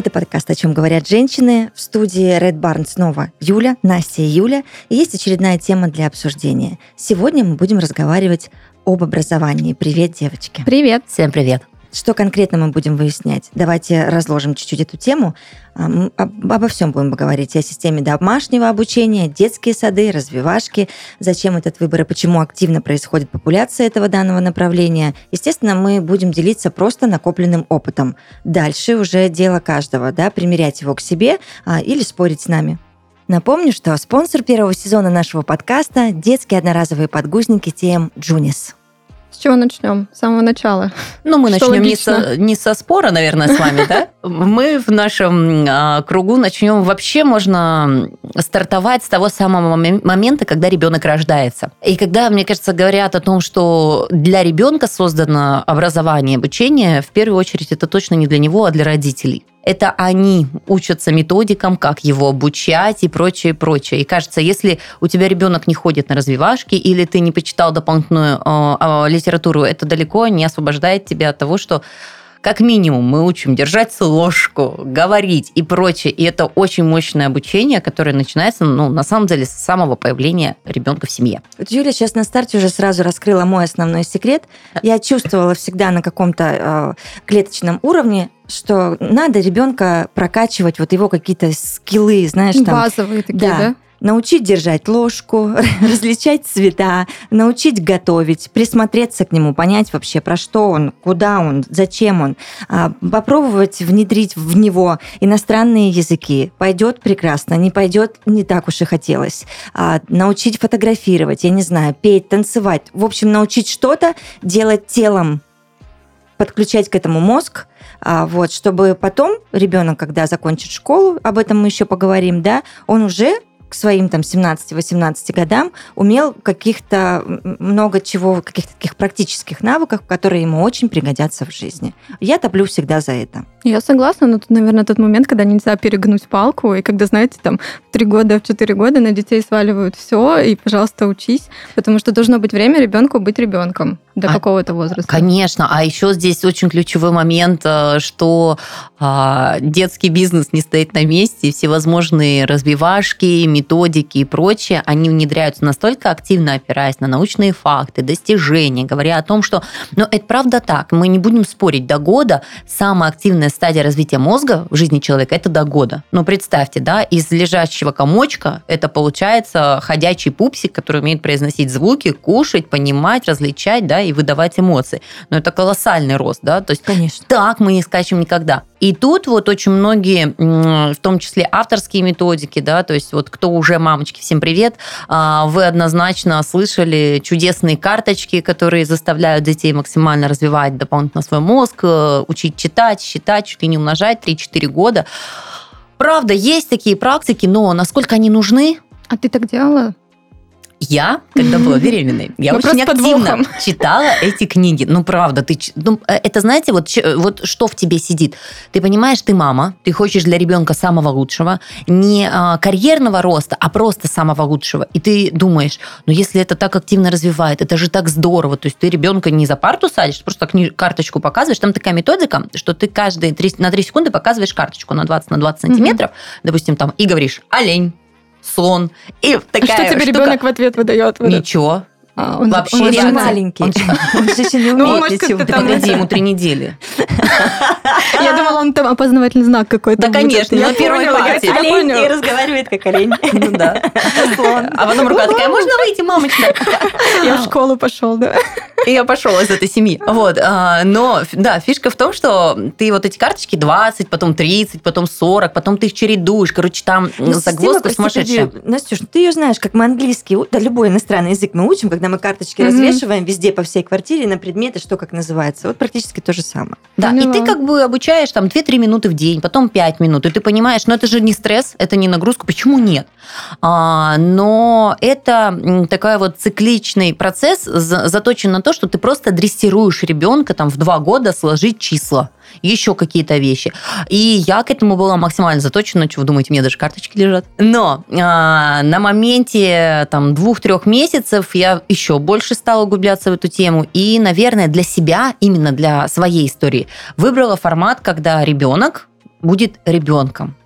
Это подкаст «О чем говорят женщины». В студии Red Barn снова Юля, Настя и Юля. И есть очередная тема для обсуждения. Сегодня мы будем разговаривать об образовании. Привет, девочки. Привет. Всем привет. Что конкретно мы будем выяснять? Давайте разложим чуть-чуть эту тему. А, обо всем будем говорить. О системе домашнего обучения, детские сады, развивашки, зачем этот выбор и почему активно происходит популяция этого данного направления. Естественно, мы будем делиться просто накопленным опытом. Дальше уже дело каждого, да, примерять его к себе а, или спорить с нами. Напомню, что спонсор первого сезона нашего подкаста – детские одноразовые подгузники TM Junis. Чего начнем? С самого начала. Ну, мы Что начнем не со, не со спора, наверное, с вами, да? Мы в нашем а, кругу начнем вообще можно стартовать с того самого момента, когда ребенок рождается. И когда, мне кажется, говорят о том, что для ребенка создано образование, обучение, в первую очередь это точно не для него, а для родителей это они учатся методикам, как его обучать и прочее, прочее. И кажется, если у тебя ребенок не ходит на развивашки или ты не почитал дополнительную э, э, литературу, это далеко не освобождает тебя от того, что как минимум мы учим держать ложку, говорить и прочее. И это очень мощное обучение, которое начинается, ну, на самом деле, с самого появления ребенка в семье. Вот Юля сейчас на старте уже сразу раскрыла мой основной секрет. Я чувствовала всегда на каком-то э, клеточном уровне, что надо ребенка прокачивать вот его какие-то скиллы, знаешь, там. Базовые такие, да? да? научить держать ложку, различать цвета, научить готовить, присмотреться к нему, понять вообще, про что он, куда он, зачем он, а, попробовать внедрить в него иностранные языки. Пойдет прекрасно, не пойдет не так уж и хотелось. А, научить фотографировать, я не знаю, петь, танцевать. В общем, научить что-то делать телом, подключать к этому мозг, а, вот, чтобы потом ребенок, когда закончит школу, об этом мы еще поговорим, да, он уже к своим там 17-18 годам умел каких-то много чего, каких-то таких практических навыков, которые ему очень пригодятся в жизни. Я топлю всегда за это. Я согласна, но тут, наверное, тот момент, когда нельзя перегнуть палку, и когда, знаете, там в три года, в четыре года на детей сваливают все, и, пожалуйста, учись, потому что должно быть время ребенку быть ребенком до а, какого-то возраста. Конечно, а еще здесь очень ключевой момент, э, что а, детский бизнес не стоит на месте, и всевозможные развивашки, методики и прочее, они внедряются настолько активно, опираясь на научные факты, достижения, говоря о том, что, ну, это правда так, мы не будем спорить, до года самая активная стадия развития мозга в жизни человека – это до года. Но представьте, да, из лежащего комочка это получается ходячий пупсик, который умеет произносить звуки, кушать, понимать, различать, да, и выдавать эмоции. Но это колоссальный рост, да, то есть Конечно. так мы не скачем никогда. И тут вот очень многие, в том числе авторские методики, да, то есть вот кто уже, мамочки, всем привет, а, вы однозначно слышали чудесные карточки, которые заставляют детей максимально развивать дополнительно свой мозг, э, учить читать, считать, чуть ли не умножать 3-4 года. Правда, есть такие практики, но насколько они нужны? А ты так делала? Я, когда была беременной, я Вопрос очень активно читала эти книги. Ну, правда, ты, ну, э, это, знаете, вот, вот что в тебе сидит. Ты понимаешь, ты мама, ты хочешь для ребенка самого лучшего, не а, карьерного роста, а просто самого лучшего. И ты думаешь, ну, если это так активно развивает, это же так здорово. То есть ты ребенка не за парту садишь, просто кни- карточку показываешь. Там такая методика, что ты каждые 3, на 3 секунды показываешь карточку на 20 на 20 сантиметров, mm-hmm. допустим, там, и говоришь олень, слон. И такая а что тебе штука... ребенок в ответ выдает? Ничего. А, он, Вообще он же маленький. Он, он же еще не ну, умеет ну, Погоди, ему три недели. Я думала, он там опознавательный знак какой-то Да, конечно, на первой партии. Олень и разговаривает как олень. Ну да. А потом рука такая, можно выйти, мамочка? Я в школу пошел, да. И я пошел из этой семьи. Вот. А, но, да, фишка в том, что ты вот эти карточки 20, потом 30, потом 40, потом ты их чередуешь. Короче, там ну, загвоздка сумасшедшая. Настюш, ну ты ее знаешь, как мы английский, да, любой иностранный язык мы учим, когда мы карточки развешиваем везде по всей квартире на предметы, что как называется. Вот практически то же самое. Да, Поняла. и ты как бы обучаешь там 2-3 минуты в день, потом 5 минут, и ты понимаешь, ну это же не стресс, это не нагрузка, почему нет? А, но это такой вот цикличный процесс, заточен на то, что ты просто дрессируешь ребенка там в 2 года сложить числа еще какие-то вещи. И я к этому была максимально заточена. Что вы думаете, у меня даже карточки лежат? Но а, на моменте там двух-трех месяцев я еще больше стала углубляться в эту тему. И, наверное, для себя, именно для своей истории, выбрала формат, когда ребенок будет ребенком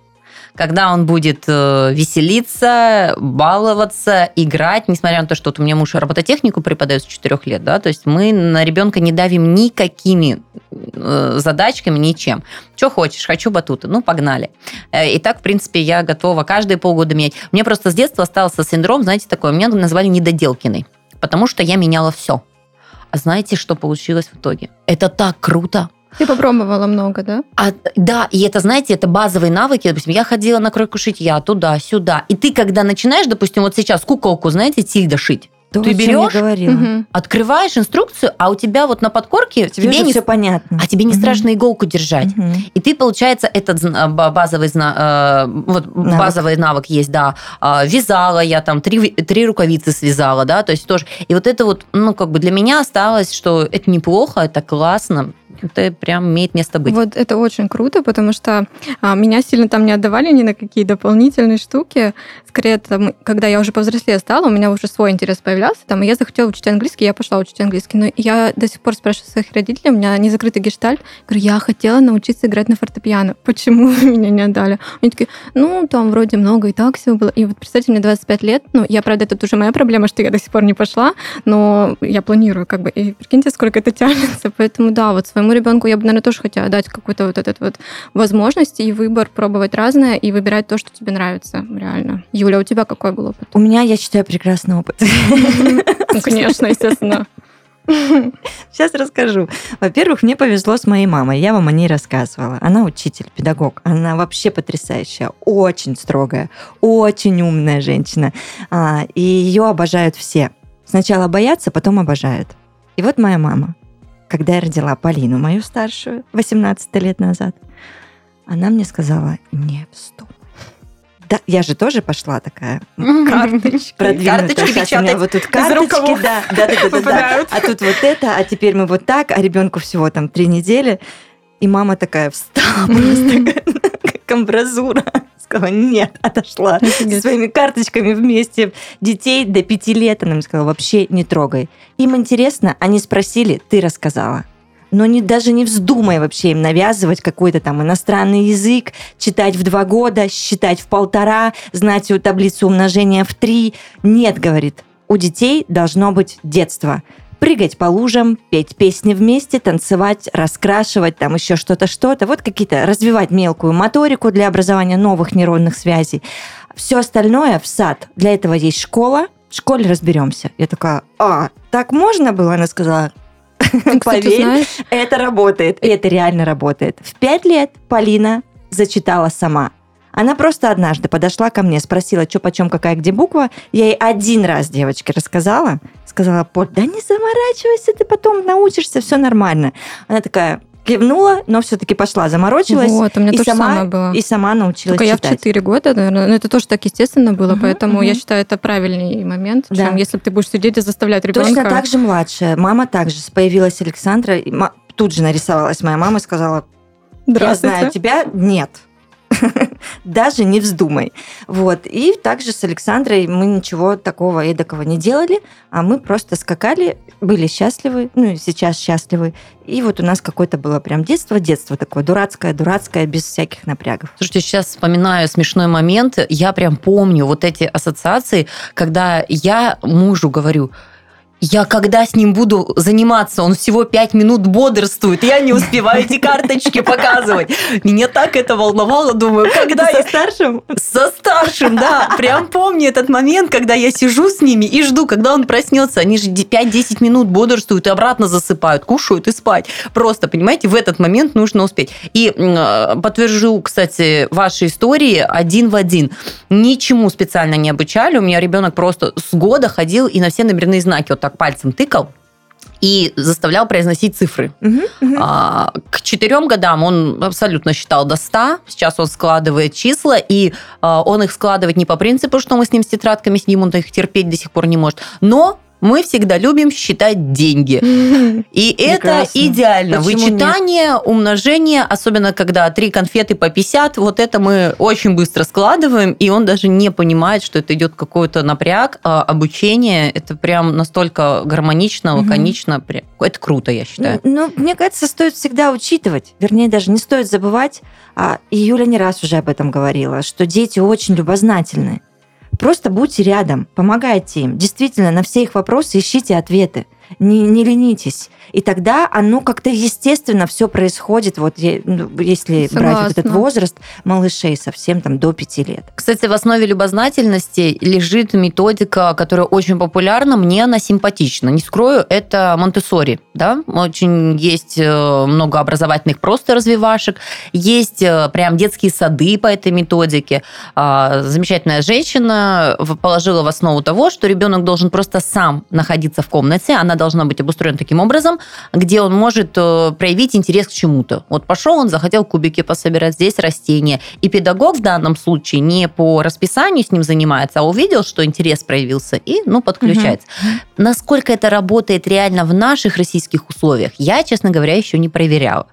когда он будет э, веселиться, баловаться, играть, несмотря на то, что вот у меня муж робототехнику преподает с 4 лет, да, то есть мы на ребенка не давим никакими э, задачками, ничем. Что хочешь, хочу батуты, ну, погнали. Э, и так, в принципе, я готова каждые полгода менять. Мне просто с детства остался синдром, знаете, такой, меня назвали недоделкиной, потому что я меняла все. А знаете, что получилось в итоге? Это так круто, ты попробовала много, да? А, да, и это, знаете, это базовые навыки. Допустим, я ходила на кройку шитья туда-сюда. И ты, когда начинаешь, допустим, вот сейчас куколку, знаете, Тильда шить, То, ты берешь. Мгм. открываешь инструкцию, а у тебя вот на подкорке Тебе, тебе не, все понятно. а тебе не Мгм. страшно иголку держать. Мгм. И ты, получается, этот ба- базовый, зна- э, вот Навык. базовый навык есть, да. А, Вязала я там, три, три рукавицы связала, да, то есть тоже. И вот это вот, ну, как бы для меня осталось, что это неплохо, это классно, это прям имеет место быть. Вот это очень круто, потому что а, меня сильно там не отдавали ни на какие дополнительные штуки. Скорее, там, когда я уже повзрослее стала, у меня уже свой интерес появлялся, там, и я захотела учить английский, я пошла учить английский. Но я до сих пор спрашиваю своих родителей, у меня не закрытый гештальт, говорю, я хотела научиться играть на фортепиано. Почему вы меня не отдали? Они такие, ну, там вроде много и так всего было. И вот представьте, мне 25 лет, ну, я, правда, это уже моя проблема, что я до сих пор не пошла, но я планирую, как бы, и прикиньте, сколько это тянется. Поэтому, да, вот своему ребенку я бы, наверное, тоже хотела дать какую-то вот этот вот возможность и выбор пробовать разное и выбирать то, что тебе нравится, реально. Юля, у тебя какой был опыт? У меня, я считаю, прекрасный опыт. Ну, конечно, естественно. Сейчас расскажу. Во-первых, мне повезло с моей мамой. Я вам о ней рассказывала. Она учитель, педагог. Она вообще потрясающая, очень строгая, очень умная женщина. А, и ее обожают все. Сначала боятся, потом обожают. И вот моя мама, когда я родила Полину, мою старшую, 18 лет назад, она мне сказала, не вздумай. Да, я же тоже пошла такая Карточки. Карточки Сейчас у меня печатать вот тут карточки, да, да, да, да, да. А тут вот это, а теперь мы вот так, а ребенку всего там три недели. И мама такая встала просто как амбразура. Сказала, нет, отошла со Офигеть. своими карточками вместе. Детей до пяти лет она им сказала, вообще не трогай. Им интересно, они спросили, ты рассказала. Но не, даже не вздумай вообще им навязывать какой-то там иностранный язык, читать в два года, считать в полтора, знать всю таблицу умножения в три. Нет, говорит, у детей должно быть детство. Прыгать по лужам, петь песни вместе, танцевать, раскрашивать, там еще что-то, что-то. Вот какие-то, развивать мелкую моторику для образования новых нейронных связей. Все остальное в сад. Для этого есть школа. В школе разберемся. Я такая, а, так можно было? Она сказала, поверь, знаешь, это работает. И это реально работает. В пять лет Полина зачитала сама. Она просто однажды подошла ко мне, спросила, что почем, какая, где буква. Я ей один раз девочке рассказала. Сказала, Поль, да не заморачивайся, ты потом научишься, все нормально. Она такая кивнула, но все-таки пошла, заморочилась. вот, у меня и то же сама, самое было. И сама научилась Только я в читать. 4 года, наверное. Но это тоже так естественно было, Мгм, поэтому я мгм. считаю, это правильный момент, Да. чем если ты будешь сидеть и заставлять ребенка. Точно так же младшая. Мама также появилась Александра. и Тут же нарисовалась моя мама и сказала, Я знаю тебя, нет. Даже не вздумай. Вот. И также с Александрой мы ничего такого эдакого не делали, а мы просто скакали, были счастливы, ну и сейчас счастливы. И вот у нас какое-то было прям детство, детство такое дурацкое, дурацкое, без всяких напрягов. Слушайте, сейчас вспоминаю смешной момент. Я прям помню вот эти ассоциации, когда я мужу говорю, я когда с ним буду заниматься, он всего пять минут бодрствует, я не успеваю эти карточки показывать. Меня так это волновало, думаю, когда я со старшим? со старшим, да, прям помню этот момент, когда я сижу с ними и жду, когда он проснется. Они же 5-10 минут бодрствуют и обратно засыпают, кушают и спать. Просто, понимаете, в этот момент нужно успеть. И э, подтвержу, кстати, ваши истории один в один. Ничему специально не обучали. У меня ребенок просто с года ходил и на все номерные знаки вот так пальцем тыкал и заставлял произносить цифры. Мгм, мгм. А, К четырем годам он абсолютно считал до 100. Сейчас он складывает числа, и а, он их складывает не по принципу, что мы с ним с тетрадками сидим, он их терпеть до сих пор не может, но мы всегда любим считать деньги. И это идеально. Вычитание, умножение, особенно когда три конфеты по 50, вот это мы очень быстро складываем, и он даже не понимает, что это идет какой-то напряг, а обучение. Это прям настолько гармонично, лаконично. Это круто, я считаю. Ну, мне кажется, стоит всегда учитывать, вернее, даже не стоит забывать, а, и Юля не раз уже об этом говорила, что дети очень любознательны. Просто будьте рядом, помогайте им. Действительно, на все их вопросы ищите ответы. Не, не ленитесь. И тогда оно как-то естественно все происходит, вот ну, если Согласна. брать вот этот возраст малышей совсем там до пяти лет. Кстати, в основе любознательности лежит методика, которая очень популярна, мне она симпатична. Не скрою, это Монтессори. Да? Очень есть э, много образовательных просто развивашек, есть э, прям детские сады по этой методике. А, замечательная женщина положила в основу того, что ребенок должен просто сам находиться в комнате, она должна быть обустроена таким образом, где он может э, проявить интерес к чему-то. Вот пошел он, захотел кубики пособирать, здесь растения. И педагог в данном случае не по расписанию с ним занимается, а увидел, что интерес проявился, и ну, подключается. Угу. Насколько это работает реально в наших российских условиях, я, честно говоря, еще не проверяла.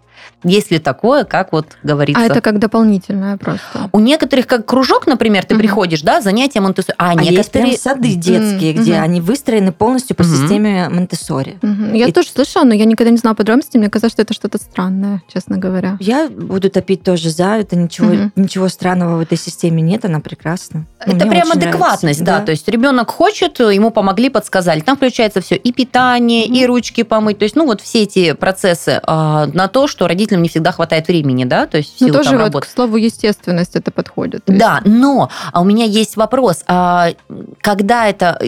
Есть ли такое, как вот говорится? А это как дополнительное просто? У некоторых, как кружок, например, ты mm-hmm. приходишь, да, занятия Монтессори. А, а некоторые... есть прям сады детские, mm-hmm. где они выстроены полностью по mm-hmm. системе Монтессори. Mm-hmm. Я И... тоже слышала, но я никогда не знала подробностей. Мне казалось, что это что-то странное, честно говоря. Я буду топить тоже за. Это ничего, mm-hmm. ничего странного в этой системе нет, она прекрасна. Это прям адекватность, нравится. да. да. То есть ребенок хочет, ему помогли, подсказали. Там включается все и питание, mm-hmm. и ручки помыть. То есть, ну вот все эти процессы а, на то, что родителям не всегда хватает времени, да, то есть ну, тоже там, вот работы. к слову естественность это подходит. Да, но а у меня есть вопрос, а когда это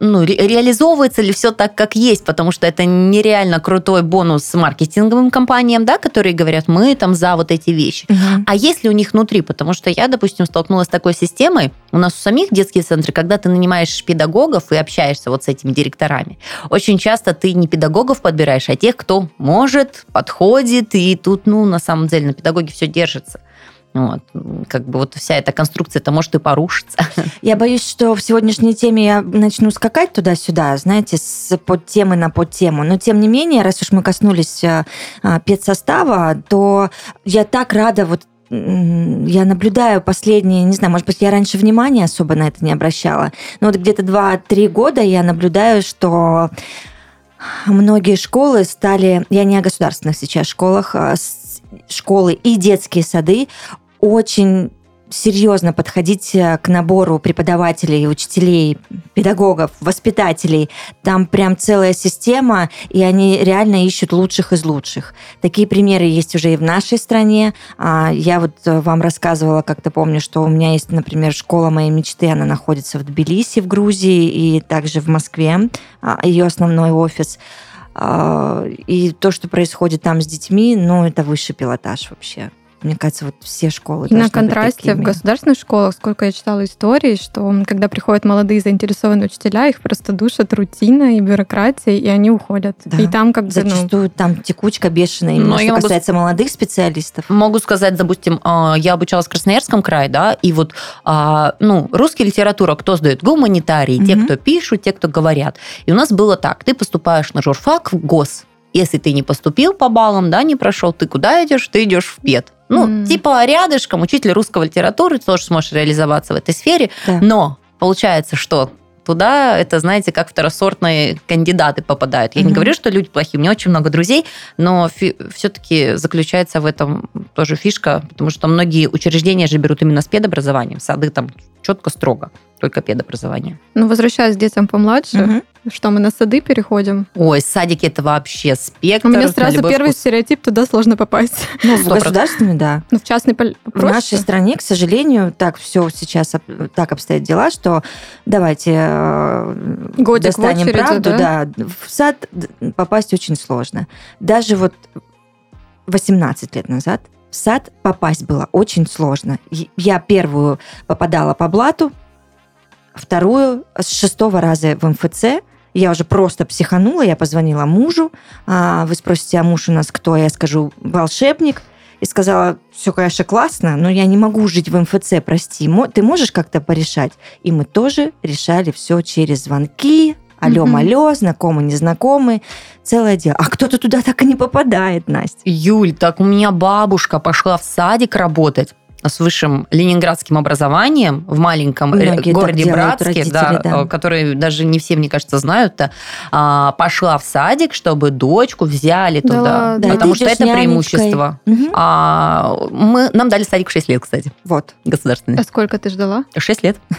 ну, ре- реализовывается ли все так, как есть, потому что это нереально крутой бонус маркетинговым компаниям, да, которые говорят, мы там за вот эти вещи. Угу. А есть ли у них внутри, потому что я, допустим, столкнулась с такой системой, у нас у самих детские центры, когда ты нанимаешь педагогов и общаешься вот с этими директорами, очень часто ты не педагогов подбираешь, а тех, кто может, подходит, и тут, ну, на самом деле, на педагоге все держится. Вот. Как бы вот вся эта конструкция, это может и порушиться. Я боюсь, что в сегодняшней теме я начну скакать туда-сюда, знаете, с подтемы на подтему. Но тем не менее, раз уж мы коснулись а, педсостава, то я так рада вот я наблюдаю последние, не знаю, может быть, я раньше внимания особо на это не обращала, но вот где-то 2-3 года я наблюдаю, что многие школы стали, я не о государственных сейчас школах, а школы и детские сады очень серьезно подходить э, к набору преподавателей, учителей, педагогов, воспитателей. Там прям целая система, и они реально ищут лучших из лучших. Такие примеры есть уже и в нашей стране. А, я вот э, вам рассказывала, как-то помню, что у меня есть, например, школа моей мечты, она находится в Тбилиси, в Грузии, и также в Москве, а, ее основной офис. А, и то, что происходит там с детьми, ну, это высший пилотаж вообще. Мне кажется, вот все школы. И на контрасте в государственных школах, сколько я читала истории, что когда приходят молодые заинтересованные учителя, их просто душат рутина и бюрократия, и они уходят. Да. И там как бы... Зачастую ну... там текучка бешеная, именно Но что касается могу... молодых специалистов. Могу сказать, допустим, а, я обучалась в Красноярском крае, да, и вот, а, ну, русская литература, кто сдает? Гуманитарии, угу. те, кто пишут, те, кто говорят. И у нас было так, ты поступаешь на журфак в ГОС, если ты не поступил по баллам, да, не прошел, ты куда идешь? Ты идешь в ПЕД. Ну, mm. типа рядышком, учитель русского литературы, ты тоже сможешь реализоваться в этой сфере. Да. Но получается, что туда это, знаете, как второсортные кандидаты попадают. Я mm-hmm. не говорю, что люди плохие, у меня очень много друзей, но фи- все-таки заключается в этом тоже фишка, потому что многие учреждения же берут именно с педобразованием, сады там четко, строго, только педобразование. Ну, возвращаясь к детям помладше, угу. что мы на сады переходим? Ой, садики это вообще спектр. У меня сразу первый вкус. стереотип, туда сложно попасть. Ну, в государственный, да. Ну, в частный проще. В нашей стране, к сожалению, так все сейчас так обстоят дела, что давайте э, Годик достанем очереди, правду, да? да, в сад попасть очень сложно. Даже вот 18 лет назад в сад попасть было очень сложно. Я первую попадала по блату, вторую с шестого раза в МФЦ. Я уже просто психанула, я позвонила мужу. А, вы спросите, а муж у нас кто? Я скажу, волшебник. И сказала, все, конечно, классно, но я не могу жить в МФЦ, прости. Ты можешь как-то порешать? И мы тоже решали все через звонки, Алло, малё, знакомый, незнакомый, целое дело. А кто-то туда так и не попадает, Настя. Юль, так у меня бабушка пошла в садик работать с высшим ленинградским образованием в маленьком э, Многие городе Братске, родители, да, да. э, который даже не все, мне кажется, знают-то, а, пошла в садик, чтобы дочку взяли Да туда. Да, потому что это преимущество. Мгм. А, мы, нам дали садик в 6 лет, кстати, Вот. государственный. А сколько ты ждала? 6 лет.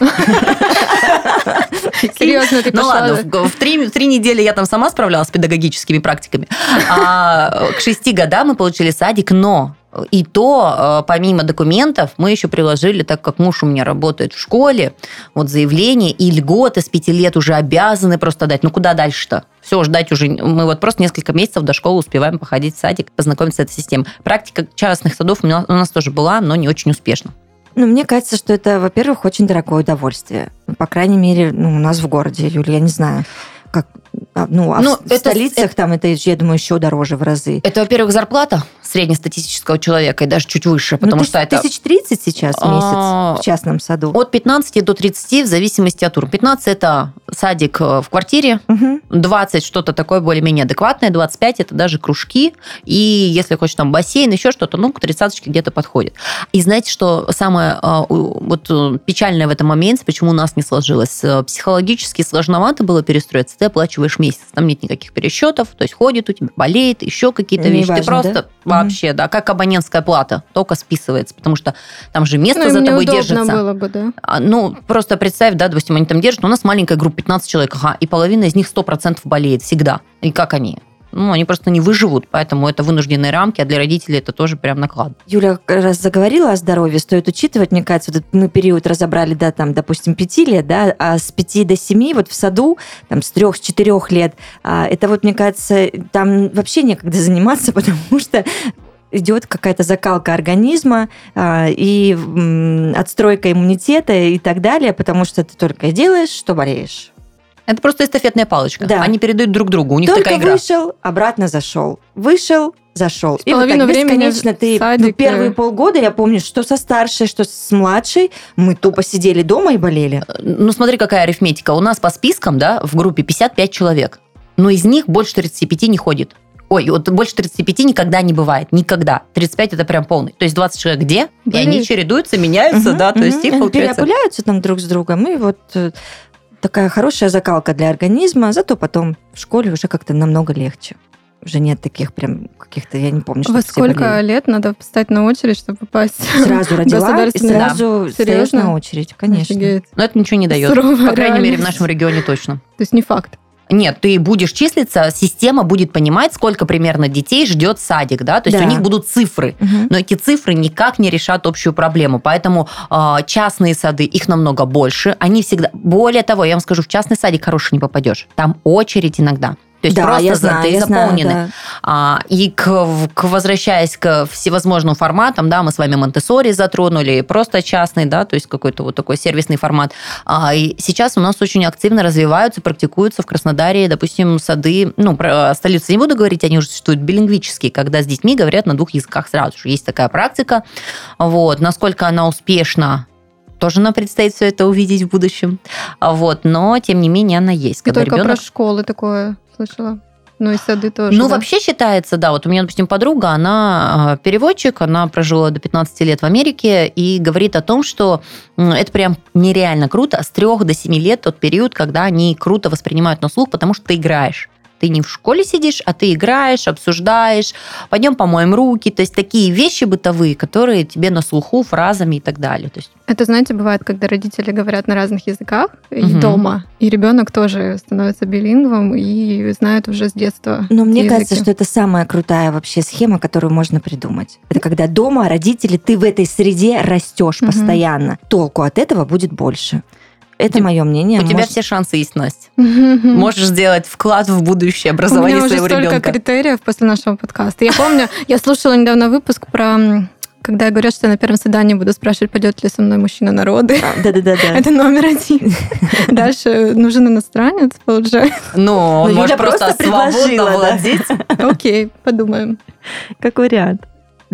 Серьезно, ты Ну ладно, в, в три, в три недели я там сама справлялась с педагогическими практиками. А к шести годам мы получили садик, но и то, э, помимо документов, мы еще приложили, так как муж у меня работает в школе, вот заявление и льготы с пяти лет уже обязаны просто дать. Ну куда дальше-то? Все, ждать уже... Мы вот просто несколько месяцев до школы успеваем походить в садик, познакомиться с этой системой. Практика частных садов у, меня, у нас тоже была, но не очень успешно. Ну, мне кажется, что это, во-первых, очень дорогое удовольствие. По крайней мере, ну, у нас в городе, Юля, я не знаю, как... а, Ну, а Ну, в, в это- столицах там это, я думаю, еще дороже в разы. Это, во-первых, зарплата среднестатистического человека и даже чуть выше, потому Ну, что тыс- это... Тысяч тридцать сейчас в месяц А, в частном саду. От 15 до 30 в зависимости от уровня. 15 это садик э, в квартире, Мгм. 20 что-то такое более-менее адекватное, 25 это даже кружки, и если хочешь там бассейн, еще что-то, ну, к 30 где-то подходит. И знаете, что самое у- вот э, печальное в этом моменте, почему у нас не сложилось? Э, Психологически сложновато было перестроиться, ты оплачиваешь месяц, там нет никаких пересчетов, то есть ходит у тебя, болеет, еще какие-то вещи. Неважно, ты просто да? Вообще, да, как абонентская плата, только списывается, потому что там же место Ну, за тобой держится. было бы, да? А, Ну, просто представь, да, допустим, они там держат, у нас маленькая группа, 15 человек, ага, и половина из них 100% болеет всегда. И как они? Ну, они просто не выживут, поэтому это вынужденные рамки, а для родителей это тоже прям наклад. Юля раз заговорила о здоровье, стоит учитывать, мне кажется, вот мы период разобрали, да, там, допустим, пяти лет, да, а с пяти до семи вот в саду, там, с трех, с четырех лет, а, это вот, мне кажется, там вообще некогда заниматься, потому что идет какая-то закалка организма а, и м, отстройка иммунитета и так далее, потому что ты только делаешь, что болеешь. Это просто эстафетная палочка. Да. Они передают друг другу, у них Только такая игра. вышел, обратно зашел. Вышел, зашел. И вот половину так времени бесконечно ты... ну, садике. первые полгода, я помню, что со старшей, что с младшей, мы тупо сидели дома и болели. Ну, смотри, какая арифметика. У нас по спискам, да, в группе 55 человек, но из них больше 35 не ходит. Ой, вот больше 35 никогда не бывает. Никогда. 35 это прям полный. То есть 20 человек где? И они чередуются, меняются, Мгм, да, то есть их получается... переопыляются там друг с другом, и вот э, такая хорошая закалка для организма, зато потом в школе уже как-то намного легче. Уже нет таких прям каких-то, я не помню, что Во сколько лет надо встать на очередь, чтобы попасть? Сразу родила, и да. сразу Серьезно? на очередь, конечно. Офигеть. Но это ничего не дает. Суровая По крайней мере, в нашем регионе точно. То есть не факт. Нет, ты будешь числиться, система будет понимать, сколько примерно детей ждет садик, да, то есть Да. у них будут цифры. Мгм. Но эти цифры никак не решат общую проблему. Поэтому э, частные сады, их намного больше. Они всегда... Более того, я вам скажу, в частный садик хороший не попадешь. Там очередь иногда. То есть да, просто я знаю, ты я знаю, заполнены. да. А, и к, к- возвращаясь к всевозможным форматам, да, мы с вами Монтессори затронули, просто частный, да, то есть какой-то вот такой сервисный формат. А, и сейчас у нас очень активно развиваются, практикуются в Краснодаре, допустим, сады, ну, про столицу не буду говорить, они уже существуют билингвические, когда с детьми говорят на двух языках сразу же. Есть такая практика. Вот. Насколько она успешна, тоже нам предстоит все это увидеть в будущем. Вот. Но, тем не менее, она есть. Когда только ребенок про школы такое слышала. Ну и сады тоже. ну, да. вообще считается, да. Вот у меня, допустим, подруга, она э, переводчик, она прожила до 15 лет в Америке и говорит о том, что это прям нереально круто. С 3 до 7 лет тот период, когда они круто воспринимают на слух, потому что ты играешь. Ты не в школе сидишь, а ты играешь, обсуждаешь, пойдем помоем руки. То есть такие вещи бытовые, которые тебе на слуху, фразами и так далее. То есть Это, знаете, бывает, когда родители говорят на разных языках и Мгм. дома, и ребенок тоже становится билингвом и знает уже с детства. Но мне эти кажется, языки. что это самая крутая вообще схема, которую можно придумать. Это когда дома родители, ты в этой среде растешь Мгм. постоянно. Толку от этого будет больше. Это У мое мнение. у тебя все шансы есть, Настя. Можешь сделать вклад в будущее У образование меня уже своего столько ребенка. критериев после нашего подкаста. Я помню, я слушала недавно выпуск про когда говорят, что я на первом свидании буду спрашивать, пойдет ли со мной мужчина на роды. А, Да-да-да. Это номер один. Дальше нужен иностранец, получается. Ну, он Ну, может просто, просто свободно предложила, да. владеть. Окей, подумаем. Как вариант.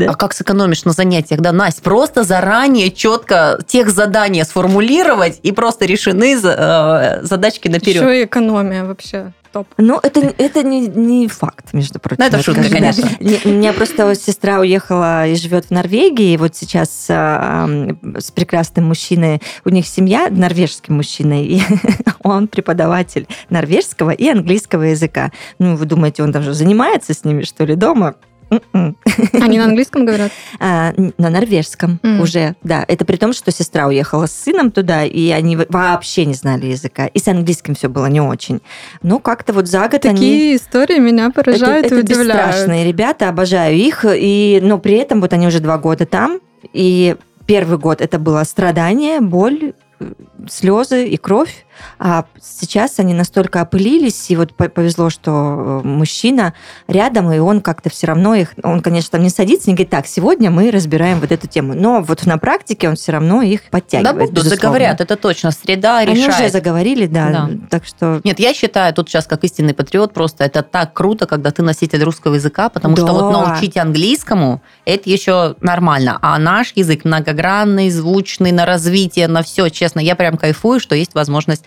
А как сэкономишь на занятиях? Да, Настя, просто заранее четко тех задания сформулировать и просто решены э, задачки наперед. Еще и экономия вообще топ. Ну, это, это не, не факт, между прочим. Ну, это шутка, конечно. У меня просто сестра уехала и живет в Норвегии, и вот сейчас э, с прекрасным мужчиной, у них семья, норвежский мужчина, и он преподаватель норвежского и английского языка. Ну, вы думаете, он даже занимается с ними, что ли, дома? Они на английском говорят? А, на норвежском mm. уже, да. Это при том, что сестра уехала с сыном туда, и они вообще не знали языка. И с английским все было не очень. Ну, как-то вот за год Такие они... Такие истории меня поражают это, и это удивляют. бесстрашные ребята, обожаю их. И, но при этом вот они уже два года там, и первый год это было страдание, боль, слезы и кровь, а сейчас они настолько опылились, и вот повезло, что э, мужчина рядом, и он как-то все равно их, он, конечно, там не садится, не говорит, так, сегодня мы разбираем вот эту тему, но вот на практике он все равно их подтягивает. Да будут, заговорят, это точно, среда они решает. Они уже заговорили, да, да, так что... Нет, я считаю, тут сейчас как истинный патриот, просто это так круто, когда ты носитель русского языка, потому да. что вот научить английскому, это еще нормально, а наш язык многогранный, звучный, на развитие, на все, честно, я прям кайфую, что есть возможность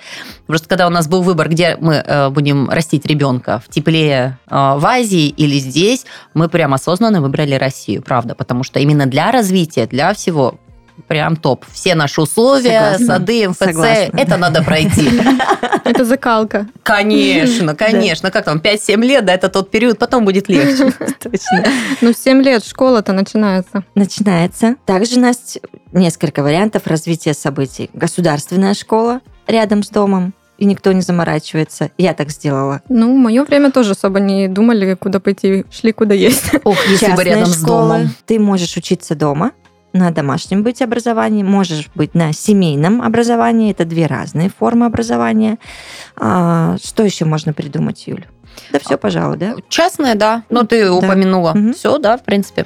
Просто когда у нас был выбор, где мы э, будем растить ребенка, в тепле э, в Азии или здесь, мы прям осознанно выбрали Россию, правда, потому что именно для развития, для всего прям топ. Все наши условия, Согласна. сады, МФЦ, Согласна. это надо пройти. Это закалка. Конечно, конечно. Как там, 5-7 лет, да, это тот период, потом будет легче. Точно. Ну, 7 лет, школа-то начинается. Начинается. Также у нас несколько вариантов развития событий. Государственная школа, рядом с домом, и никто не заморачивается. Я так сделала. Ну, в мое время тоже особо не думали, куда пойти, шли куда есть. Ох, если бы рядом школы, с домом. Ты можешь учиться дома, на домашнем быть образовании, можешь быть на семейном образовании. Это две разные формы образования. А, что еще можно придумать, Юль? Да все, пожалуй, да? Частное, да. Но ну, ты да. упомянула. Угу. Все, да, в принципе.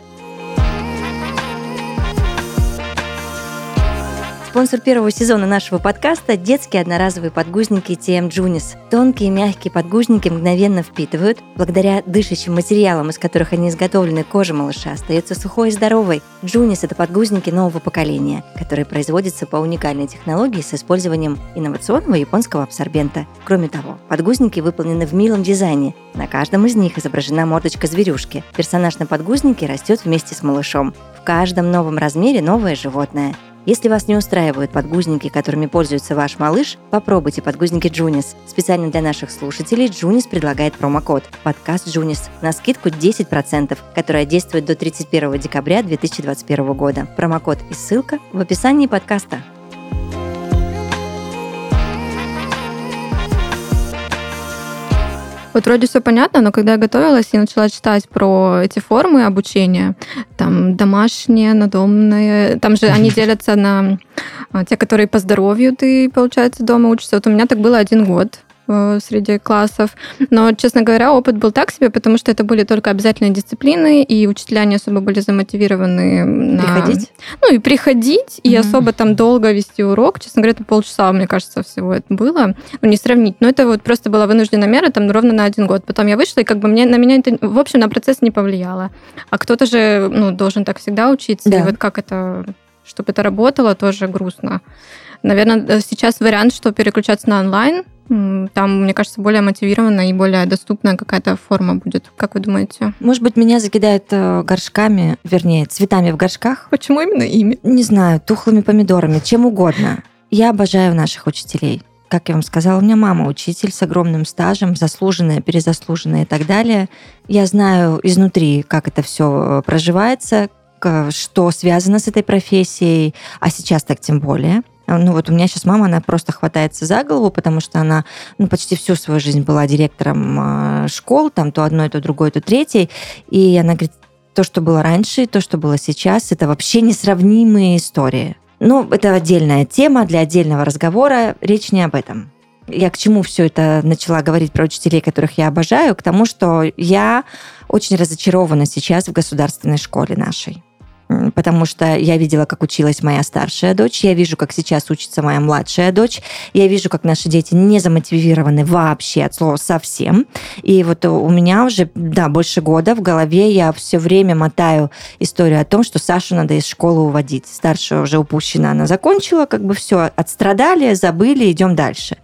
Спонсор первого сезона нашего подкаста – детские одноразовые подгузники TM Junis. Тонкие мягкие подгузники мгновенно впитывают. Благодаря дышащим материалам, из которых они изготовлены, кожа малыша остается сухой и здоровой. Junis – это подгузники нового поколения, которые производятся по уникальной технологии с использованием инновационного японского абсорбента. Кроме того, подгузники выполнены в милом дизайне. На каждом из них изображена мордочка зверюшки. Персонаж на подгузнике растет вместе с малышом. В каждом новом размере новое животное – если вас не устраивают подгузники, которыми пользуется ваш малыш, попробуйте подгузники Junis. Специально для наших слушателей Junis предлагает промокод «Подкаст Junis» на скидку 10%, которая действует до 31 декабря 2021 года. Промокод и ссылка в описании подкаста. Вот вроде все понятно, но когда я готовилась и начала читать про эти формы обучения, там домашние, надомные, там же они делятся на а, те, которые по здоровью ты, получается, дома учишься. Вот у меня так было один год. Э, среди классов. Но, честно говоря, опыт был так себе, потому что это были только обязательные дисциплины, и учителя не особо были замотивированы на... Приходить? Ну, и приходить, и mm-hmm. особо там долго вести урок. Честно говоря, это полчаса, мне кажется, всего это было. Ну, не сравнить. Но это вот просто была вынужденная мера, там, ровно на один год. Потом я вышла, и как бы мне, на меня это, в общем, на процесс не повлияло. А кто-то же, ну, должен так всегда учиться. Да. И вот как это, чтобы это работало, тоже грустно. Наверное, сейчас вариант, что переключаться на онлайн, там, мне кажется, более мотивированная и более доступная какая-то форма будет. Как вы думаете? Может быть, меня закидают э, горшками, вернее, цветами в горшках. Почему именно ими? Не знаю, тухлыми помидорами, чем угодно. Я обожаю наших учителей. Как я вам сказала, у меня мама учитель с огромным стажем, заслуженная, перезаслуженная и так далее. Я знаю изнутри, как это все э, проживается, что связано с этой профессией, а сейчас так тем более. Ну вот у меня сейчас мама, она просто хватается за голову, потому что она ну, почти всю свою жизнь была директором э, школ, там то одной, то другой, то третьей. И она говорит, то, что было раньше, то, что было сейчас, это вообще несравнимые истории. Ну, это отдельная тема для отдельного разговора, речь не об этом. Я к чему все это начала говорить про учителей, которых я обожаю? К тому, что я очень разочарована сейчас в государственной школе нашей. Потому что я видела, как училась моя старшая дочь, я вижу, как сейчас учится моя младшая дочь, я вижу, как наши дети не замотивированы вообще от слова совсем. И вот у меня уже, да, больше года в голове я все время мотаю историю о том, что Сашу надо из школы уводить. Старшая уже упущена, она закончила, как бы все, отстрадали, забыли, идем дальше.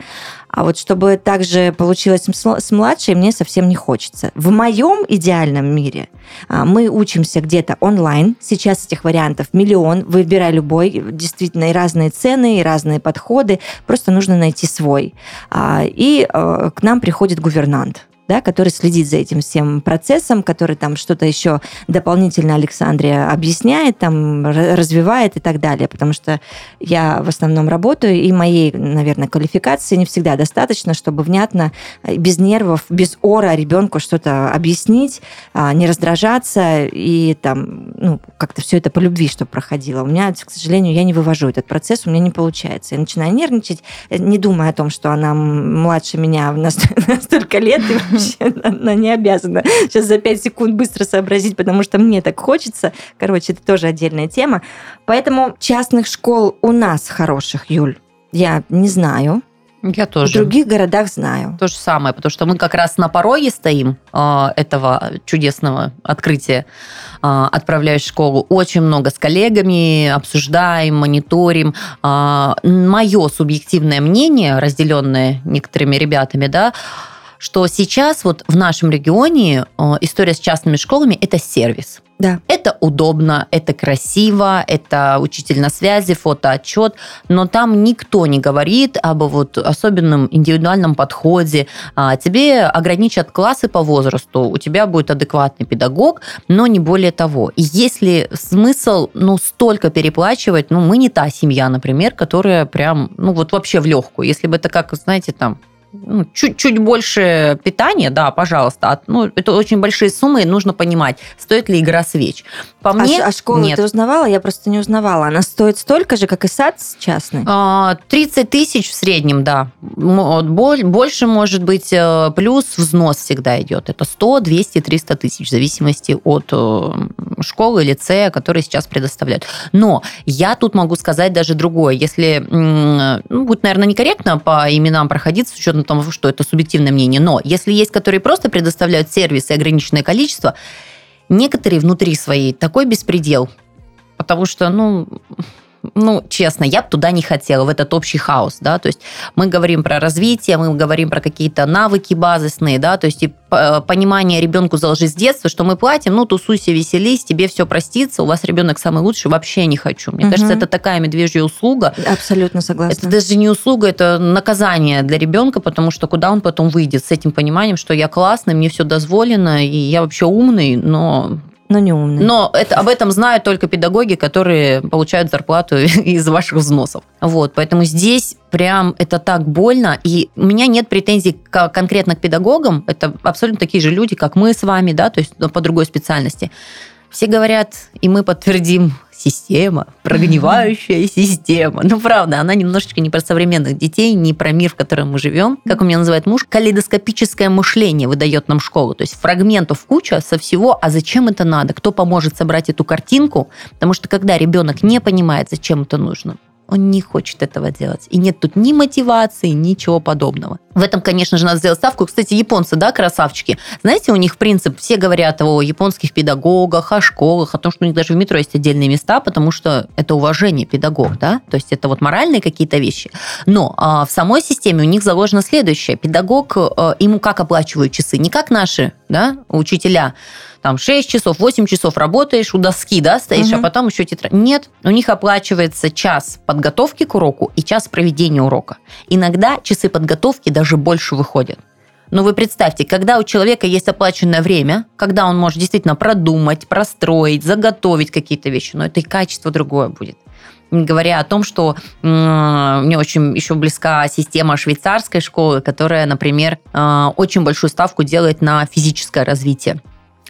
А вот чтобы так же получилось с младшей, мне совсем не хочется. В моем идеальном мире а, мы учимся где-то онлайн. Сейчас этих вариантов миллион. Выбирай любой. Действительно, и разные цены, и разные подходы. Просто нужно найти свой. А, и э, к нам приходит гувернант да, который следит за этим всем процессом, который там что-то еще дополнительно Александре объясняет, там развивает и так далее, потому что я в основном работаю, и моей, наверное, квалификации не всегда достаточно, чтобы внятно, э, без нервов, без ора ребенку что-то объяснить, а, не раздражаться и там, ну, как-то все это по любви, чтобы проходило. У меня, к сожалению, я не вывожу этот процесс, у меня не получается. Я начинаю нервничать, э, не думая о том, что она младше меня на столько лет, вообще она не обязана сейчас за 5 секунд быстро сообразить, потому что мне так хочется. Короче, это тоже отдельная тема. Поэтому частных школ у нас хороших, Юль, я не знаю. Я тоже. В других городах знаю. То же самое, потому что мы как раз на пороге стоим э, этого чудесного открытия. Э, отправляюсь в школу. Очень много с коллегами обсуждаем, мониторим. Э, мое субъективное мнение, разделенное некоторыми ребятами, да, что сейчас вот в нашем регионе э, история с частными школами – это сервис. Да. Это удобно, это красиво, это учитель на связи, фотоотчет, но там никто не говорит об вот особенном индивидуальном подходе. А, тебе ограничат классы по возрасту, у тебя будет адекватный педагог, но не более того. И если смысл, ну, столько переплачивать, ну, мы не та семья, например, которая прям, ну, вот вообще в легкую. Если бы это как, знаете, там, ну, чуть-чуть больше питания, да, пожалуйста. Ну, это очень большие суммы, и нужно понимать, стоит ли игра свеч. По а, мне, а школу нет. ты узнавала? Я просто не узнавала. Она стоит столько же, как и сад частный? 30 а, тысяч в среднем, да. Больше, может быть, э, плюс взнос всегда идет. Это 100, 200, 300 тысяч, в зависимости от э, школы, лицея, которые сейчас предоставляют. Но я тут могу сказать даже другое. Если, ну, будет, наверное, некорректно по именам проходиться, с учетом того, что это субъективное мнение, но если есть, которые просто предоставляют сервисы ограниченное количество, некоторые внутри своей такой беспредел, потому что, ну, ну, честно, я бы туда не хотела, в этот общий хаос, да, то есть мы говорим про развитие, мы говорим про какие-то навыки базисные, да, то есть и э, понимание ребенку заложить с детства, что мы платим, ну, тусуйся, веселись, тебе все простится, у вас ребенок самый лучший, вообще не хочу. Мне угу. кажется, это такая медвежья услуга. Абсолютно согласна. Это даже не услуга, это наказание для ребенка, потому что куда он потом выйдет с этим пониманием, что я классный, мне все дозволено, и я вообще умный, но но не умный. Но это, об этом знают только педагоги, которые получают зарплату из ваших взносов. Вот, поэтому здесь прям это так больно, и у меня нет претензий к, конкретно к педагогам, это абсолютно такие же люди, как мы с вами, да, то есть по другой специальности. Все говорят, и мы подтвердим, система, прогнивающая система. Ну, правда, она немножечко не про современных детей, не про мир, в котором мы живем. Как у меня называет муж, калейдоскопическое мышление выдает нам школу. То есть фрагментов куча со всего, а зачем это надо? Кто поможет собрать эту картинку? Потому что когда ребенок не понимает, зачем это нужно, он не хочет этого делать. И нет тут ни мотивации, ничего подобного. В этом, конечно же, надо сделать ставку. Кстати, японцы, да, красавчики. Знаете, у них принцип, все говорят о японских педагогах, о школах, о том, что у них даже в метро есть отдельные места, потому что это уважение педагог, да, то есть это вот моральные какие-то вещи. Но а, в самой системе у них заложено следующее. Педагог, а, ему как оплачивают часы? Не как наши, да, учителя, там 6 часов, 8 часов работаешь у доски, да, стоишь, угу. а потом еще тетрадь. Нет, у них оплачивается час подготовки к уроку и час проведения урока. Иногда часы подготовки даже больше выходят. Но вы представьте, когда у человека есть оплаченное время, когда он может действительно продумать, простроить, заготовить какие-то вещи, но это и качество другое будет. Не говоря о том, что мне очень еще близка система швейцарской школы, которая, например, э, очень большую ставку делает на физическое развитие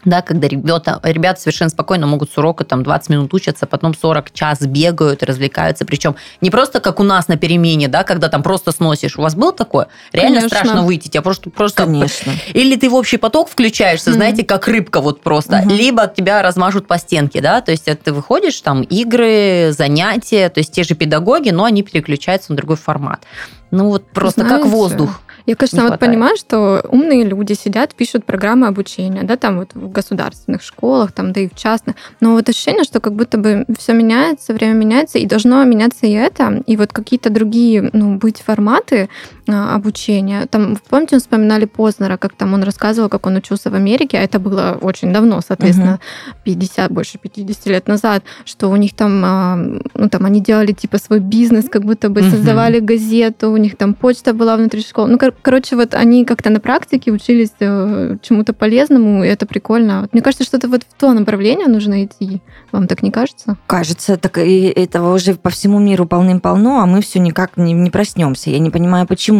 да, когда ребята, ребята совершенно спокойно могут с урока там 20 минут учатся, потом 40 час бегают, развлекаются, причем не просто как у нас на перемене, да, когда там просто сносишь. У вас было такое? Реально Конечно. страшно выйти, тебя просто, просто... Конечно. Или ты в общий поток включаешься, Мгм. знаете, как рыбка вот просто, Мгм. либо тебя размажут по стенке, да, то есть ты выходишь, там игры, занятия, то есть те же педагоги, но они переключаются на другой формат. Ну вот просто как Знаете, воздух. Я, конечно, Не вот хватает. понимаю, что умные люди сидят, пишут программы обучения, да, там вот в государственных школах, там, да и в частных. Но вот ощущение, что как будто бы все меняется, время меняется, и должно меняться и это, и вот какие-то другие, ну, быть форматы обучения. Там, помните, мы вспоминали Познера, как там он рассказывал, как он учился в Америке, а это было очень давно, соответственно, 50, больше 50 лет назад, что у них там, а, ну, там они делали типа свой бизнес, как будто бы Мгм. создавали газету, у них там почта была внутри школы. Ну, кор- короче, вот они как-то на практике учились э, чему-то полезному, и это прикольно. Мне кажется, что это вот в то направление нужно идти. Вам так не кажется? Кажется, так и этого уже по всему миру полным-полно, а мы все никак не, не проснемся. Я не понимаю, почему.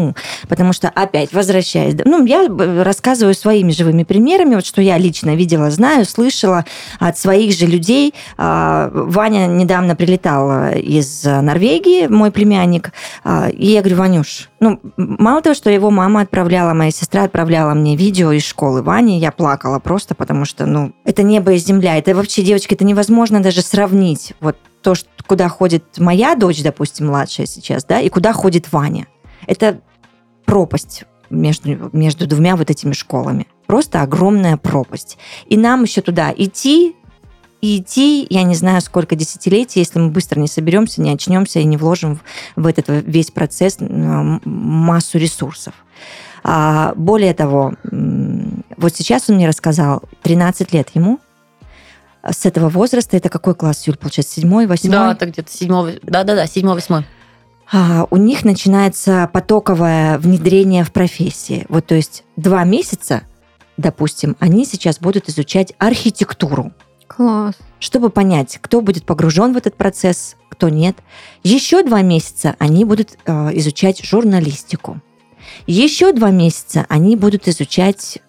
Потому что, опять, возвращаясь, ну, я рассказываю своими живыми примерами, вот что я лично видела, знаю, слышала от своих же людей. А, Ваня недавно прилетал из Норвегии, мой племянник, а, и я говорю, Ванюш, ну, мало того, что его мама отправляла, моя сестра отправляла мне видео из школы Вани, я плакала просто, потому что, ну, это небо и земля. Это вообще, девочки, это невозможно даже сравнить. Вот то, что, куда ходит моя дочь, допустим, младшая сейчас, да, и куда ходит Ваня. Это пропасть между, между двумя вот этими школами. Просто огромная пропасть. И нам еще туда идти, и идти, я не знаю, сколько десятилетий, если мы быстро не соберемся, не очнемся и не вложим в, этот весь процесс массу ресурсов. А, более того, вот сейчас он мне рассказал, 13 лет ему, с этого возраста, это какой класс, Юль, получается, седьмой, восьмой? Да, это где-то седьмой, да-да-да, седьмой-восьмой. А, у них начинается потоковое внедрение в профессии. Вот, то есть два месяца, допустим, они сейчас будут изучать архитектуру, Класс. чтобы понять, кто будет погружен в этот процесс, кто нет. Еще два месяца они будут э, изучать журналистику. Еще два месяца они будут изучать,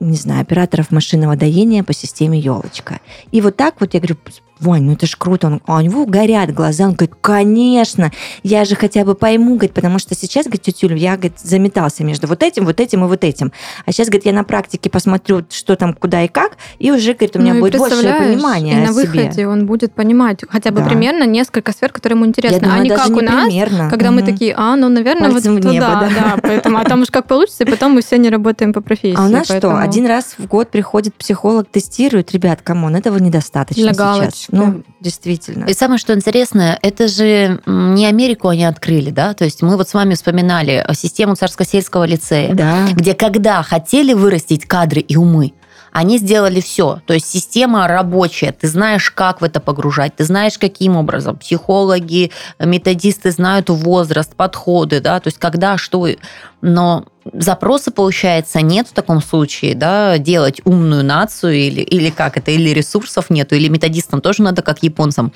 не знаю, операторов машинного доения по системе елочка. И вот так вот я говорю, Вань, ну это ж круто. Он, а у него горят глаза. Он говорит, конечно, я же хотя бы пойму, говорит, потому что сейчас, говорит, тетя я, говорит, заметался между вот этим, вот этим и вот этим. А сейчас, говорит, я на практике посмотрю, что там, куда и как, и уже, говорит, у меня Ну будет представляешь, понимание И на себе. выходе он будет понимать хотя бы Да. примерно несколько сфер, которые ему интересны. Я думаю, а не как не у нас, примерно. когда мы Мгм. такие, а, ну, наверное, Пальцем вот в небо, туда, да. да. Поэтому, а там уж как получится, и потом мы все не работаем по профессии. А у нас поэтому- что, один раз в год приходит психолог, тестирует, ребят, come on, этого недостаточно Для сейчас. Галочки. Ну, действительно. И самое, что интересное, это же не Америку они открыли, да? То есть мы вот с вами вспоминали э, систему царско-сельского лицея, Да. где когда хотели вырастить кадры и умы, они сделали все. То есть система рабочая, ты знаешь, как в это погружать, ты знаешь, каким образом. Психологи, методисты знают возраст, подходы, да, то есть когда, что. Но запроса, получается, нет в таком случае, да, делать умную нацию или, или как это, или ресурсов нету, или методистам тоже надо, как японцам,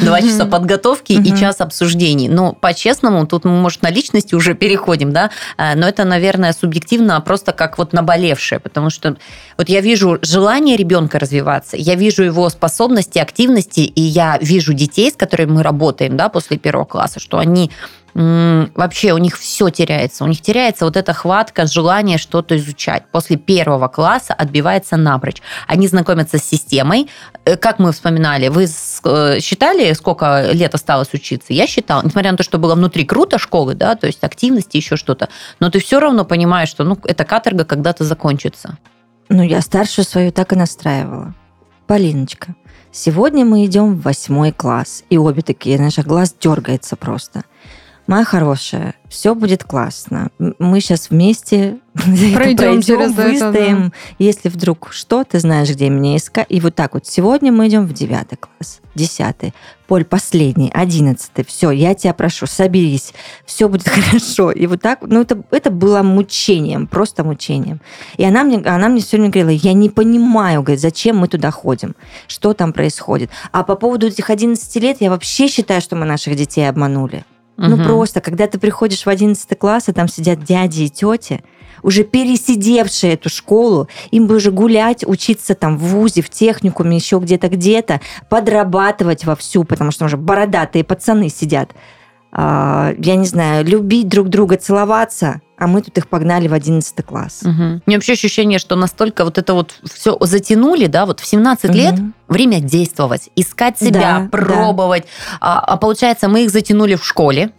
два часа подготовки и час обсуждений. Но по-честному, тут мы, может, на личности уже переходим, да, э, но это, наверное, субъективно, просто как вот наболевшее, потому что вот я вижу желание ребенка развиваться, я вижу его способности, активности, и я вижу детей, с которыми мы работаем, да, после первого класса, что они вообще у них все теряется. У них теряется вот эта хватка, желание что-то изучать. После первого класса отбивается напрочь. Они знакомятся с системой. Э, Как мы вспоминали, вы э, считали, сколько лет осталось учиться? Я считала. Несмотря на то, что было внутри круто школы, да, то есть активности, еще что-то, но ты все равно понимаешь, что ну, эта каторга когда-то закончится. Ну, я старшую свою так и настраивала. Полиночка, сегодня мы идем в восьмой класс. И обе такие, наш глаз дергается просто. Моя хорошая, все будет классно. Мы сейчас вместе это Пройдем через это, выстоим. Если вдруг что, ты знаешь, где меня искать. И вот так вот. Сегодня мы идем в девятый класс, десятый. Поль, последний, одиннадцатый. Все, я тебя прошу, соберись. Все будет хорошо. И вот так, ну это, это было мучением, просто мучением. И она мне, она мне время говорила, я не понимаю, говорит, зачем мы туда ходим, что там происходит. А по поводу этих 11 лет, я вообще считаю, что мы наших детей обманули. Ну Мгм. просто, когда ты приходишь в 11 класс, и там сидят дяди и тети, уже пересидевшие эту школу, им бы уже гулять, учиться там в ВУЗе, в техникуме, еще где-то, где-то, подрабатывать вовсю, потому что уже бородатые пацаны сидят. А, я не знаю, любить друг друга, целоваться, а мы тут их погнали в 11 класс. Угу. У меня вообще ощущение, что настолько вот это вот все затянули, да, вот в 17 угу. лет время действовать, искать себя, да, пробовать. Да. А, а получается, мы их затянули в школе,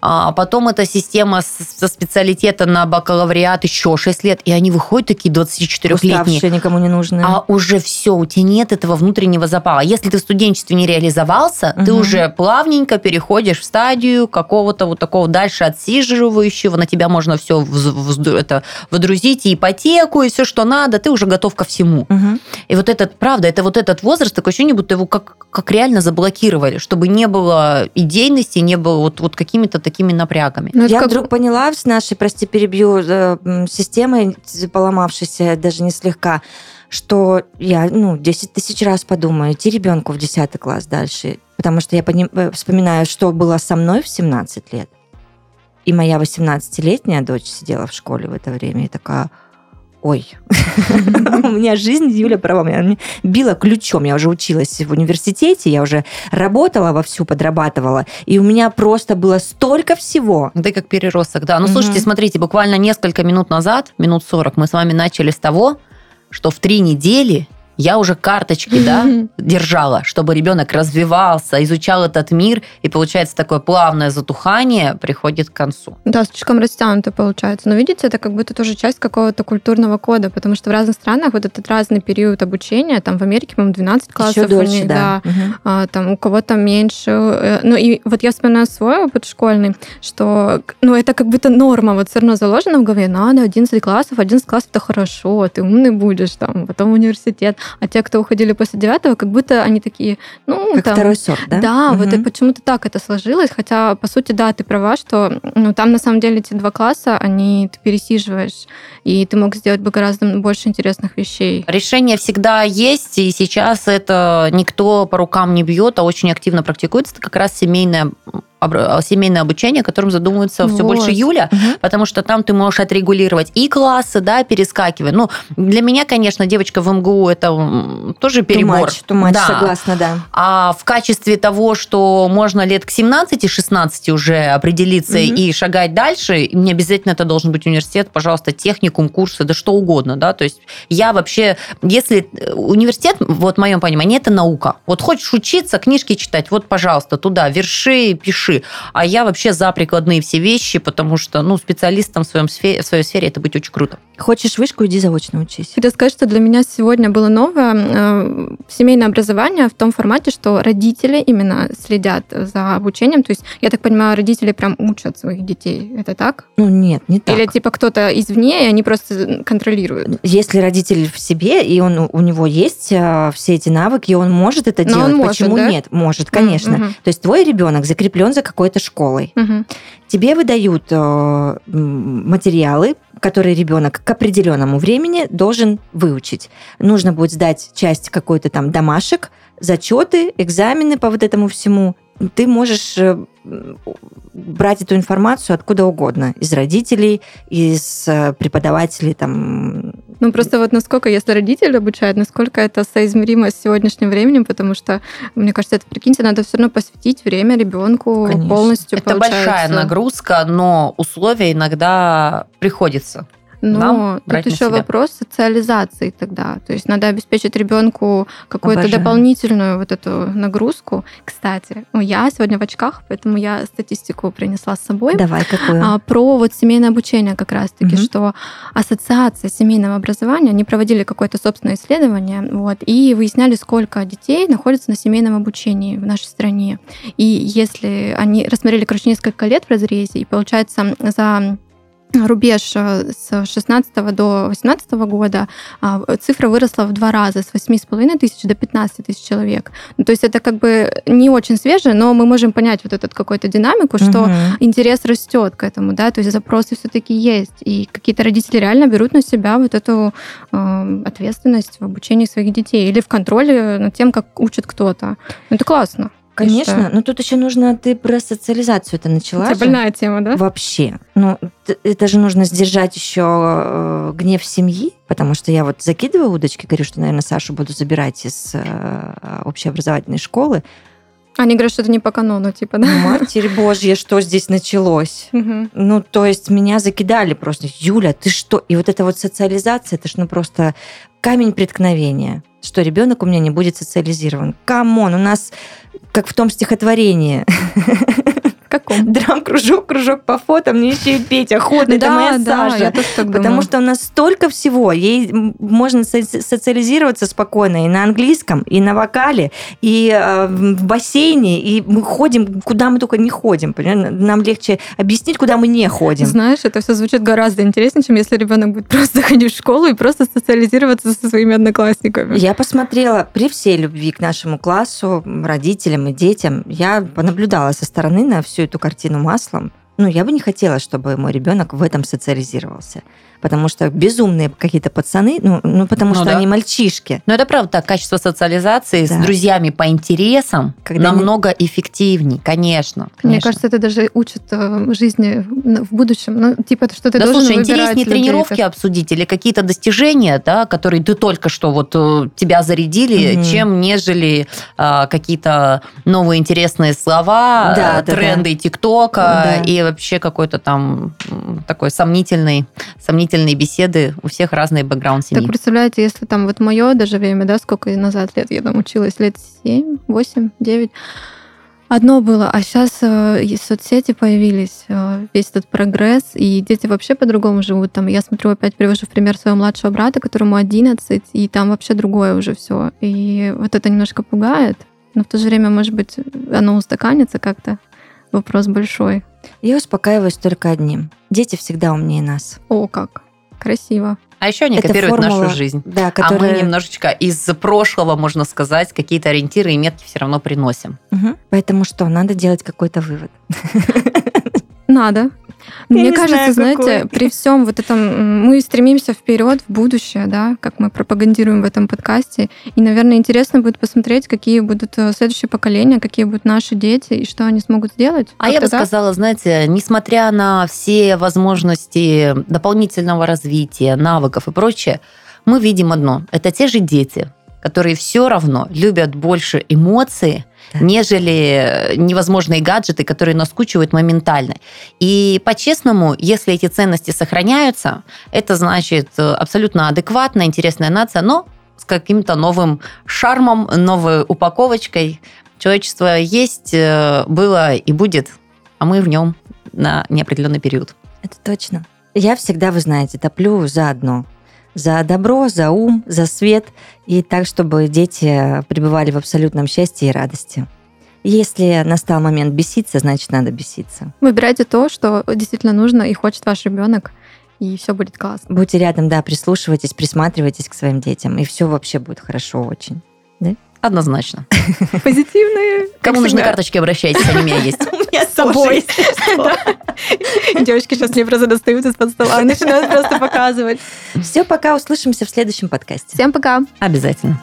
а потом эта система со специалитета на бакалавриат еще 6 лет, и они выходят такие 24-летние. Уставшие, никому не нужны. А уже все, у тебя нет этого внутреннего запала. Если ты в студенчестве не реализовался, угу. ты уже плавненько переходишь в стадию какого-то вот такого дальше отсиживающего, на тебя можно все это, водрузить, и ипотеку, и все, что надо, ты уже готов ко всему. Угу. И вот этот, правда, это вот этот возраст, такое ощущение, будто его как, как реально заблокировали, чтобы не было идейности, не было вот, вот какими-то такими напрягами. Ну, Я как... вдруг поняла с нашей, прости, перебью, э, системой поломавшейся даже не слегка, что я, ну, 10 тысяч раз подумаю, идти ребенку в 10 класс дальше, потому что я поним... Э, вспоминаю, что было со мной в 17 лет, и моя 18-летняя дочь сидела в школе в это время и такая, ой, у меня жизнь, Юля права, меня била ключом. Я уже училась в университете, я уже работала вовсю, подрабатывала, и у меня просто было столько всего. Да как переросток, да. Ну, слушайте, смотрите, буквально несколько минут назад, минут 40, мы с вами начали с того, что в три недели я уже карточки, да, держала, чтобы ребенок развивался, изучал этот мир, и получается такое плавное затухание приходит к концу. Да, слишком растянуто получается. Но видите, это как будто тоже часть какого-то культурного кода, потому что в разных странах вот этот разный период обучения, там в Америке, по-моему, 12 классов Еще дольше, у них, да, да угу. а, там у кого-то меньше. Э, ну и вот я вспоминаю свой опыт школьный, что, ну это как будто норма, вот все равно заложено в голове, надо 11 классов, 11 классов это хорошо, ты умный будешь, там, потом университет. А те, кто уходили после девятого, как будто они такие, ну, как там, второй сорт, да? Да, угу. вот и почему-то так это сложилось, хотя, по сути, да, ты права, что ну, там на самом деле эти два класса, они ты пересиживаешь, и ты мог сделать бы гораздо больше интересных вещей. Решение всегда есть, и сейчас это никто по рукам не бьет, а очень активно практикуется. Это как раз семейное семейное обучение, о котором задумывается вот. все больше Юля, угу. потому что там ты можешь отрегулировать и классы, да, перескакивая. Ну, для меня, конечно, девочка в МГУ это тоже перебор. Too much, too much, да. согласна, да. А в качестве того, что можно лет к 17-16 уже определиться угу. и шагать дальше, не обязательно это должен быть университет, пожалуйста, техникум, курсы, да что угодно, да, то есть я вообще, если э, университет, вот в моем понимании, это наука. Вот хочешь учиться, книжки читать, вот, пожалуйста, туда, верши, пиши, души. А я вообще за прикладные все вещи, потому что, ну, специалистом в, своем сфере, в своей сфере это быть очень круто. Хочешь вышку, иди заочно учись. Хотела сказать, что для меня сегодня было новое э, семейное образование в том формате, что родители именно следят за обучением. То есть, я так понимаю, родители прям учат своих детей. Это так? Ну, нет, не так. Или типа кто-то извне, и они просто контролируют? Если родитель в себе, и он, у него есть э, все эти навыки, и он может это Но делать, он может, почему да? нет? Может, конечно. Mm-hmm. То есть, твой ребенок закреплен за какой-то школой. Угу. Тебе выдают э, материалы, которые ребенок к определенному времени должен выучить. Нужно будет сдать часть какой-то там домашек, зачеты, экзамены по вот этому всему. Ты можешь э, брать эту информацию откуда угодно, из родителей, из э, преподавателей там. Ну просто вот насколько, если родители обучают, насколько это соизмеримо с сегодняшним временем, потому что, мне кажется, это, прикиньте, надо все равно посвятить время ребенку полностью. Это получается. большая нагрузка, но условия иногда приходится. Но тут еще вопрос социализации тогда. То есть надо обеспечить ребенку какую-то дополнительную вот эту нагрузку. Кстати, ну, я сегодня в очках, поэтому я статистику принесла с собой. Давай, какую? А, про вот семейное обучение как раз-таки, угу. что ассоциация семейного образования, они проводили какое-то собственное исследование, вот, и выясняли, сколько детей находится на семейном обучении в нашей стране. И если они рассмотрели, короче, несколько лет в разрезе, и получается за рубеж э, с 16 до 18 года а, цифра выросла в два раза, с 8,5 тысяч до 15 тысяч человек. Ну, то есть это как бы не очень свежее, но мы можем понять вот эту какую-то динамику, что угу. интерес растет к этому, да, то есть запросы все-таки есть, и какие-то родители реально берут на себя вот эту э, ответственность в обучении своих детей или в контроле над тем, как учит кто-то. Это классно. Конечно, но тут еще нужно, ты про социализацию это начала. Же? больная тема, да? Вообще. Ну, это же нужно сдержать еще э, гнев семьи, потому что я вот закидываю удочки, говорю, что, наверное, Сашу буду забирать из э, общеобразовательной школы. Они говорят, что это не по канону, типа, да? Матерь Божья, что здесь началось? Ну, то есть меня закидали просто. Юля, ты что? И вот эта вот социализация, это ж ну просто камень преткновения, что ребенок у меня не будет социализирован. Come on, у нас как в том стихотворении. Каком? Драм-кружок, кружок по фото, мне еще и петь охота, это моя Саша. Потому что у нас столько всего. Ей можно соци- социализироваться спокойно и на английском, и на вокале, и э, в бассейне, и мы ходим, куда мы только не ходим. понимаешь? Нам легче объяснить, куда мы не ходим. Знаешь, это все звучит гораздо интереснее, чем если ребенок будет просто ходить в школу и просто социализироваться со своими одноклассниками. Я посмотрела при всей любви к нашему классу, родителям и детям, я понаблюдала со стороны на всю эту картину маслом. Ну, я бы не хотела, чтобы мой ребенок в этом социализировался. Потому что безумные какие-то пацаны, ну, ну потому Ну что да. они мальчишки. Но это правда так, качество социализации Да. с друзьями по интересам Когда намного эффективней, конечно. Мне конечно. кажется, это даже учит э, жизни в будущем. Ну, типа, это что ты да должен слушай, выбирать интереснее людей. тренировки обсудить или какие-то достижения, да, которые ты только что вот э, тебя зарядили, Мгм. чем нежели а, какие-то новые интересные слова, Да, э, да, тренды ТикТока Да. и вообще какой-то там такой сомнительный, сомнительные беседы. У всех разный бэкграунд семьи. Так представляете, если там вот мое даже время, да, сколько назад лет я там училась, лет 7, 8, 9, одно было, а сейчас соцсети появились, э, весь этот прогресс, и дети вообще по-другому живут. Там, я смотрю, опять привожу в пример своего младшего брата, которому 11, и там вообще другое уже все. И вот это немножко пугает, но в то же время, может быть, оно устаканится как-то. Вопрос большой. Я успокаиваюсь только одним. Дети всегда умнее нас. О, как красиво. А еще они Это копируют формула, нашу жизнь. Да, А которая... мы немножечко из прошлого, можно сказать, какие-то ориентиры и метки все равно приносим. Мгм. Поэтому что, надо делать какой-то вывод. Надо. Я Мне не кажется, знаю, знаете, какой. при всем вот этом мы стремимся вперед, в будущее, да, как мы пропагандируем в этом подкасте. И, наверное, интересно будет посмотреть, какие будут э, следующие поколения, какие будут наши дети и что они смогут сделать. А я бы так? сказала, знаете, несмотря на все возможности дополнительного развития, навыков и прочее, мы видим одно. Это те же дети, которые все равно любят больше эмоции, Да. нежели невозможные гаджеты, которые наскучивают моментально. И по-честному, если эти ценности сохраняются, это значит э, абсолютно адекватная, интересная нация, но с каким-то новым шармом, новой упаковочкой. Человечество есть, э, было и будет, а мы в нем на неопределенный период. Это точно. Я всегда, вы знаете, топлю за одно. За добро, за ум, за свет. И так, чтобы дети пребывали в абсолютном счастье и радости. Если настал момент беситься, значит, надо беситься. Выбирайте то, что действительно нужно и хочет ваш ребенок, и все будет классно. Будьте рядом, да, прислушивайтесь, присматривайтесь к своим детям, и все вообще будет хорошо очень. Однозначно. Позитивные. Кому нужны карточки, обращайтесь, они у меня есть. У меня с собой. Девочки сейчас мне просто достают из-под стола и начинают просто показывать. Все, пока, услышимся в следующем подкасте. Всем пока! Обязательно.